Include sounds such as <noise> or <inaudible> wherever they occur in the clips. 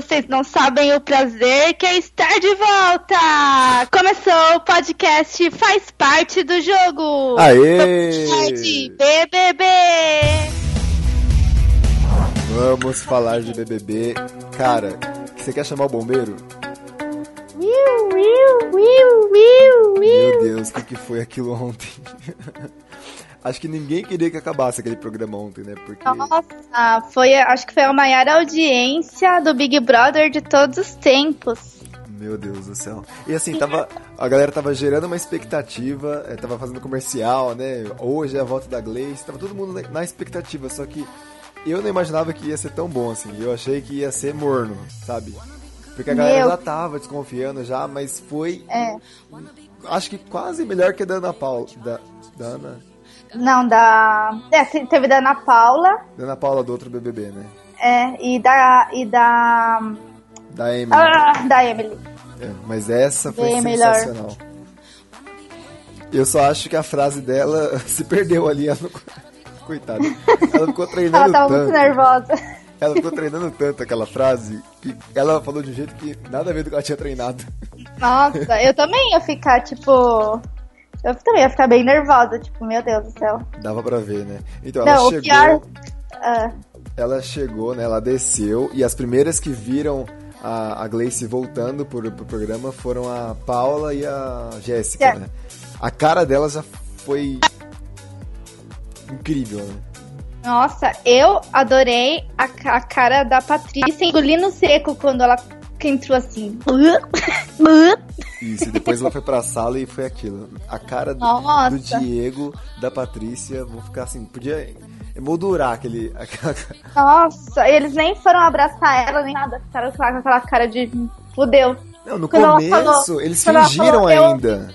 vocês não sabem o prazer que é estar de volta! Começou o podcast Faz Parte do Jogo! Aê! De BBB! Vamos falar de BBB. Cara, você quer chamar o bombeiro? Meu. Deus, o que, que foi aquilo ontem? <laughs> Acho que ninguém queria que acabasse aquele programa ontem, né? Porque. Nossa, foi, acho que foi a maior audiência do Big Brother de todos os tempos. Meu Deus do céu. E assim, tava, a galera tava gerando uma expectativa, eh, tava fazendo comercial, né? Hoje é a volta da Gleice, tava todo mundo na- na expectativa, só que eu não imaginava que ia ser tão bom assim. Eu achei que ia ser morno, sabe? Porque a galera Meu. já tava desconfiando já, mas foi, É. acho que quase melhor que a da Ana Paula. Da, da Ana, Não, da. É, te- teve da Ana Paula. da Ana Paula do outro BBB, né? É, e da. E da. Da Emily. Ah, da Emily. É, mas essa foi Bem melhor. sensacional. Eu só acho que a frase dela <laughs> se perdeu ali. Ela não... Coitada. Ela ficou treinando Ela tava tanto. muito nervosa. Ela ficou treinando tanto aquela frase que ela falou de um jeito que nada a ver do que ela tinha treinado. Nossa, eu também ia ficar, tipo. Eu também ia ficar bem nervosa, tipo, meu Deus do céu. Dava pra ver, né? Então Não, ela o chegou. pior- Ah, Ela chegou, né? Ela desceu e as primeiras que viram a, a Gleice voltando pro, pro programa foram a Paula e a Jéssica, É. né? A cara dela já foi incrível, né? nossa, eu adorei a, a cara da Patrícia engolindo seco quando ela entrou assim. <laughs> Isso, e depois ela foi pra sala e foi aquilo. A cara do, Nossa. do Diego, da Patrícia, vão ficar assim, podia emoldurar aquele. aquela- Nossa, eles nem foram abraçar ela, nem nada. Ficaram com aquela cara de fudeu. Não, no Quando começo, falou- eles fingiram falou, eu- ainda.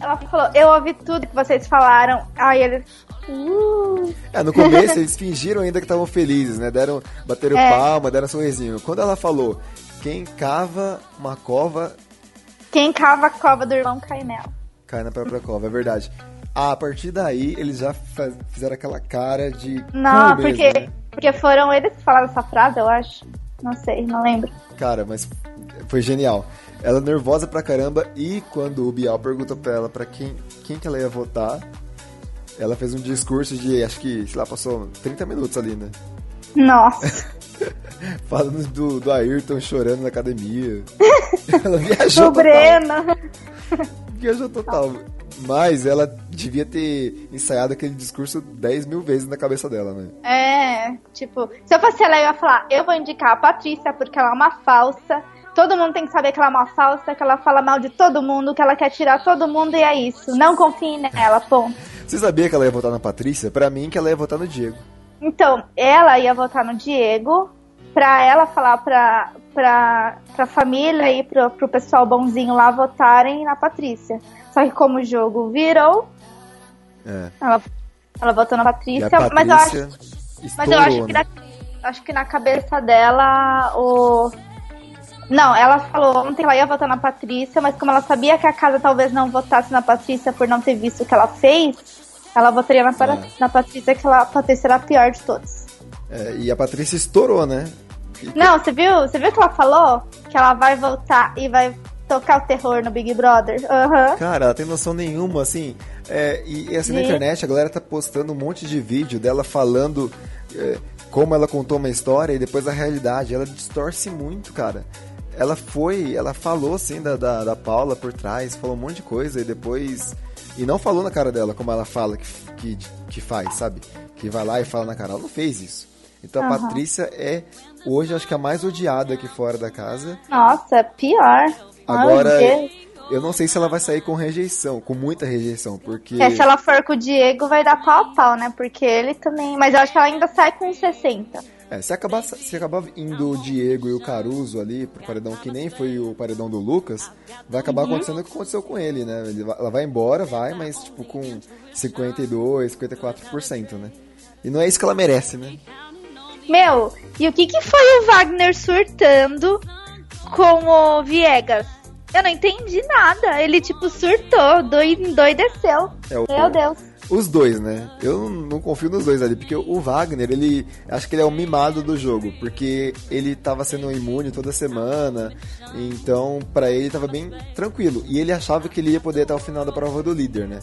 Ela falou, eu ouvi tudo que vocês falaram. Aí eles. Uh, É, no começo eles fingiram ainda que estavam felizes, né? Deram, bateram É. palma, deram um sorrisinho. Quando ela falou, quem cava uma cova, quem cava a cova do irmão cai nela. cai na própria cova, é verdade. Ah, a partir daí, eles já fizeram aquela cara de. Não, mesmo, porque, né? porque foram eles que falaram essa frase, eu acho. Não sei, não lembro. Cara, mas foi genial. Ela nervosa pra caramba e quando o Bial perguntou pra ela pra quem, quem que ela ia votar, ela fez um discurso de, acho que, sei lá, passou 30 minutos ali, né? Nossa. Falando do, do Ayrton chorando na academia. <laughs> ela viajou Do total. Breno. Viajou total. Mas ela devia ter ensaiado aquele discurso 10 mil vezes na cabeça dela, né? É, tipo, se eu fosse ela, eu ia falar, eu vou indicar a Patrícia porque ela é uma falsa. Todo mundo tem que saber que ela é uma falsa, que ela fala mal de todo mundo, que ela quer tirar todo mundo e é isso. Não confie nela, ponto. Você sabia que ela ia votar na Patrícia? Pra mim, que ela ia votar no Diego. Então, ela ia votar no Diego pra ela falar pra, pra, pra família e pro, pro pessoal bonzinho lá votarem na Patrícia. Só que como o jogo virou, É. ela, ela votou na E a Patrícia, mas eu acho, Patrícia mas eu acho estourou, que, né? na, acho que na cabeça dela o. Não, ela falou ontem que ela ia votar na Patrícia, mas como ela sabia que a casa talvez não votasse na Patrícia por não ter visto o que ela fez, ela votaria na, Para- É. na Patrícia, que ela, a Patrícia era a pior de todos. É, e a Patrícia estourou, né? E- Não, você viu? Você viu que ela falou? Que ela vai voltar e vai tocar o terror no Big Brother? Aham. Cara, ela tem noção nenhuma, assim. É, e, e assim, na internet a galera tá postando um monte de vídeo dela falando é, como ela contou uma história e depois a realidade. Ela distorce muito, cara. Ela foi, ela falou assim da, da, da Paula por trás, falou um monte de coisa e depois. E não falou na cara dela como ela fala que, que, que faz, sabe? Que vai lá e fala na cara. Ela não fez isso. Então a Aham. Patrícia é, hoje, acho que a mais odiada aqui fora da casa. Nossa, é pior. Agora, eu não sei se ela vai sair com rejeição, com muita rejeição, porque. É, se ela for com o Diego, vai dar pau a pau, né? Porque ele também. Mas eu acho que ela ainda sai com 60. É, se acabar, se acabar indo o Diego e o Caruso ali pro paredão, que nem foi o paredão do Lucas, vai acabar acontecendo o que aconteceu com ele, né? Ele vai- ela vai embora, vai, mas tipo com 52, 54%, né? E não é isso que ela merece, né? Meu, e o que, que foi o Wagner surtando com o Viegas? Eu não entendi nada. Ele, tipo, surtou, doi- doideceu. É o, Meu Deus. os dois, né? Eu não confio nos dois ali, porque o Wagner, ele. Acho que ele é o mimado do jogo, porque ele tava sendo imune toda semana, então para ele tava bem tranquilo. E ele achava que ele ia poder até o final da prova do líder, né?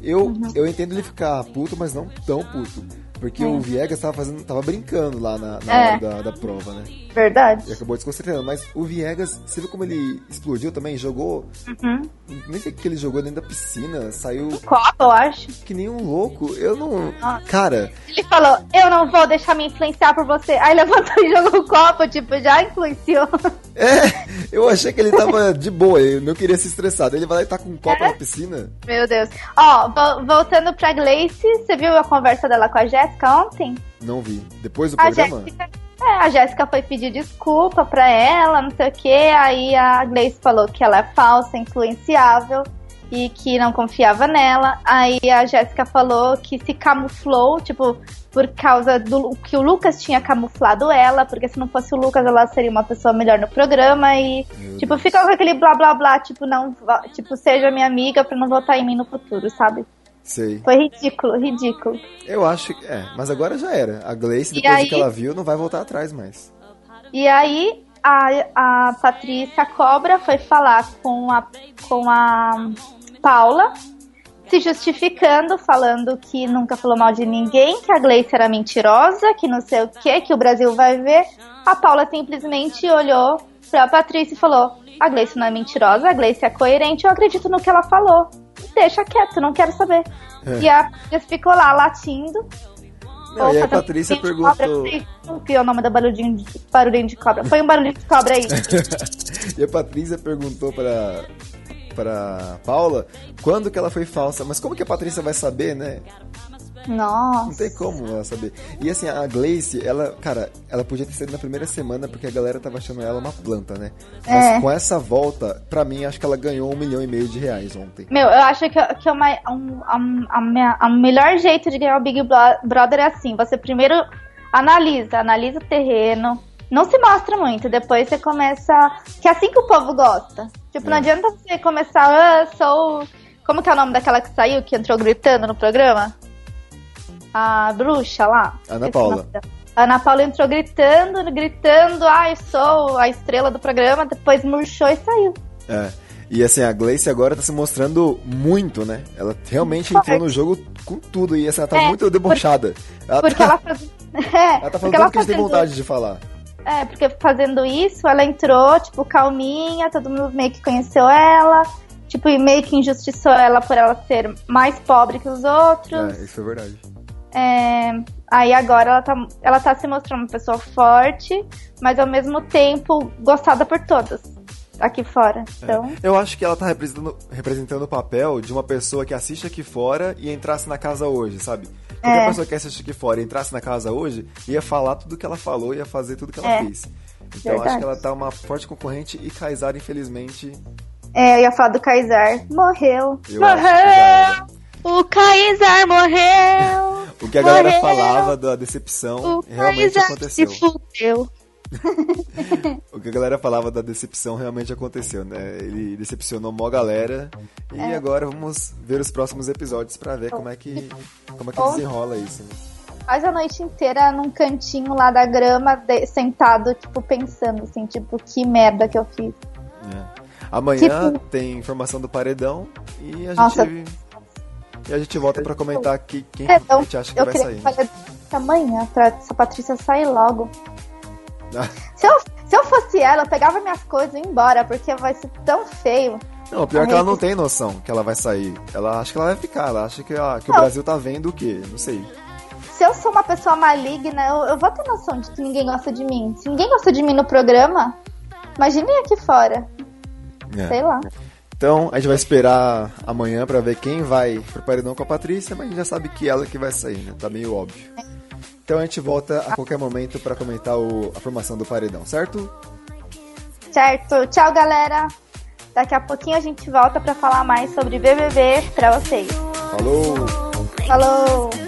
Eu, uhum. eu entendo ele ficar puto, mas não tão puto. Porque é. o Viegas tava fazendo, tava brincando lá na, na é. hora da, da, prova, né? Verdade. E acabou desconcertando. Mas o Viegas, você viu como ele explodiu também? Jogou. Uhum. Nem sei o que ele jogou dentro da piscina. Saiu. Copa, eu acho. Que nem um louco. Eu não. Cara. Ele falou: Eu não vou deixar me influenciar por você. Aí levantou e jogou o copo, tipo, já influenciou. É, eu achei que ele tava de boa, ele não queria se estressar. Ele vai lá e tá com um copo é? na piscina. Meu Deus. Ó, voltando pra Gleice, você viu a conversa dela com a Jéssica ontem? Não vi. Depois do a programa? Jéssica, é, a Jéssica foi pedir desculpa pra ela, não sei o que. Aí a Gleice falou que ela é falsa, influenciável e que não confiava nela. Aí a Jéssica falou que se camuflou, tipo, por causa do que o Lucas tinha camuflado ela, porque se não fosse o Lucas, ela seria uma pessoa melhor no programa e, Meu tipo, Deus. fica com aquele blá blá blá, tipo, não, tipo, seja minha amiga pra não votar em mim no futuro, sabe? Sei. Foi ridículo, ridículo. Eu acho que. É, mas agora já era. A Gleice, depois aí, que ela viu, não vai voltar atrás mais. E aí, a, a Patrícia Cobra foi falar com a, com a Paula se justificando, falando que nunca falou mal de ninguém, que a Gleice era mentirosa, que não sei o que, que o Brasil vai ver. A Paula simplesmente olhou pra Patrícia e falou: A Gleice não é mentirosa, a Gleice é coerente, eu acredito no que ela falou. Deixa quieto, não quero saber. É. E a Patrícia ficou lá latindo. Não, e a Patrícia perguntou. O que é o nome da barulhinho de, barulhinho de cobra? Foi um barulhinho de cobra aí. <laughs> e a Patrícia perguntou para para Paula quando que ela foi falsa. Mas como que a Patrícia vai saber, né? Nossa. Não tem como ela saber. E assim, a Glace, ela, cara, ela podia ter sido na primeira semana porque a galera tava achando ela uma planta, né? Mas é. com essa volta, pra mim, acho que ela ganhou um milhão e meio de reais ontem. Meu, eu acho que, que uma, um, a, minha, a melhor jeito de ganhar o Big Brother é assim: você primeiro analisa, analisa o terreno, não se mostra muito, depois você começa. Que é assim que o povo gosta. Tipo, é. não adianta você começar, ah, sou. Como que é o nome daquela que saiu, que entrou gritando no programa? A bruxa lá. Ana Paula. A Ana Paula entrou gritando, gritando, ah, eu sou a estrela do programa, depois murchou e saiu. É. E assim, a Gleice agora tá se mostrando muito, né? Ela realmente entrou no jogo com tudo e assim, ela tá é, muito debochada. Porque ela, porque tá... ela, faz... é, ela tá falando tudo que a gente tem vontade de falar. É, porque fazendo isso, ela entrou, tipo, calminha, todo mundo meio que conheceu ela, tipo, e meio que injustiçou ela por ela ser mais pobre que os outros. É, isso é verdade. É, aí agora ela tá, ela tá se mostrando uma pessoa forte, mas ao mesmo tempo gostada por todas aqui fora. É. Então... É. Eu acho que ela tá representando, representando o papel de uma pessoa que assiste aqui fora e entrasse na casa hoje, sabe? Qualquer é. pessoa que assiste aqui fora e entrasse na casa hoje, ia falar tudo que ela falou, ia fazer tudo que ela é. fez. Então Verdade. acho que ela tá uma forte concorrente e Kaysar, infelizmente. É, eu ia falar do Kaysar. Morreu. Eu morreu! O Kaysar morreu! O que a morreu. galera falava da decepção o realmente aconteceu. Se fudeu. <laughs> o que a galera falava da decepção realmente aconteceu, né? Ele decepcionou mó galera. E é. agora vamos ver os próximos episódios para ver como é que, como é que desenrola isso. Né? Faz a noite inteira num cantinho lá da grama, de, sentado, tipo, pensando assim, tipo, que merda que eu fiz. É. Amanhã tipo... tem informação do paredão e a Nossa. E a gente volta para comentar aqui quem é, então, a gente acha que vai sair. Né? Amanhã, pra essa Patrícia sair logo. <laughs> se, eu, se eu fosse ela, eu pegava minhas coisas e ia embora, porque vai ser tão feio. Não, pior é que ela não tem noção que ela vai sair. Ela acha que ela vai ficar, ela acha que, que o Brasil tá vendo o quê? Não sei. Se eu sou uma pessoa maligna, eu, eu vou ter noção de que ninguém gosta de mim. Se ninguém gosta de mim no programa, imagine aqui fora. É. Sei lá. Então, a gente vai esperar amanhã para ver quem vai pro paredão com a Patrícia, mas a gente já sabe que ela que vai sair, né? Tá meio óbvio. Então a gente volta a qualquer momento para comentar o, a formação do paredão, certo? Certo. Tchau, galera. Daqui a pouquinho a gente volta para falar mais sobre BBB para vocês. Falou. Falou.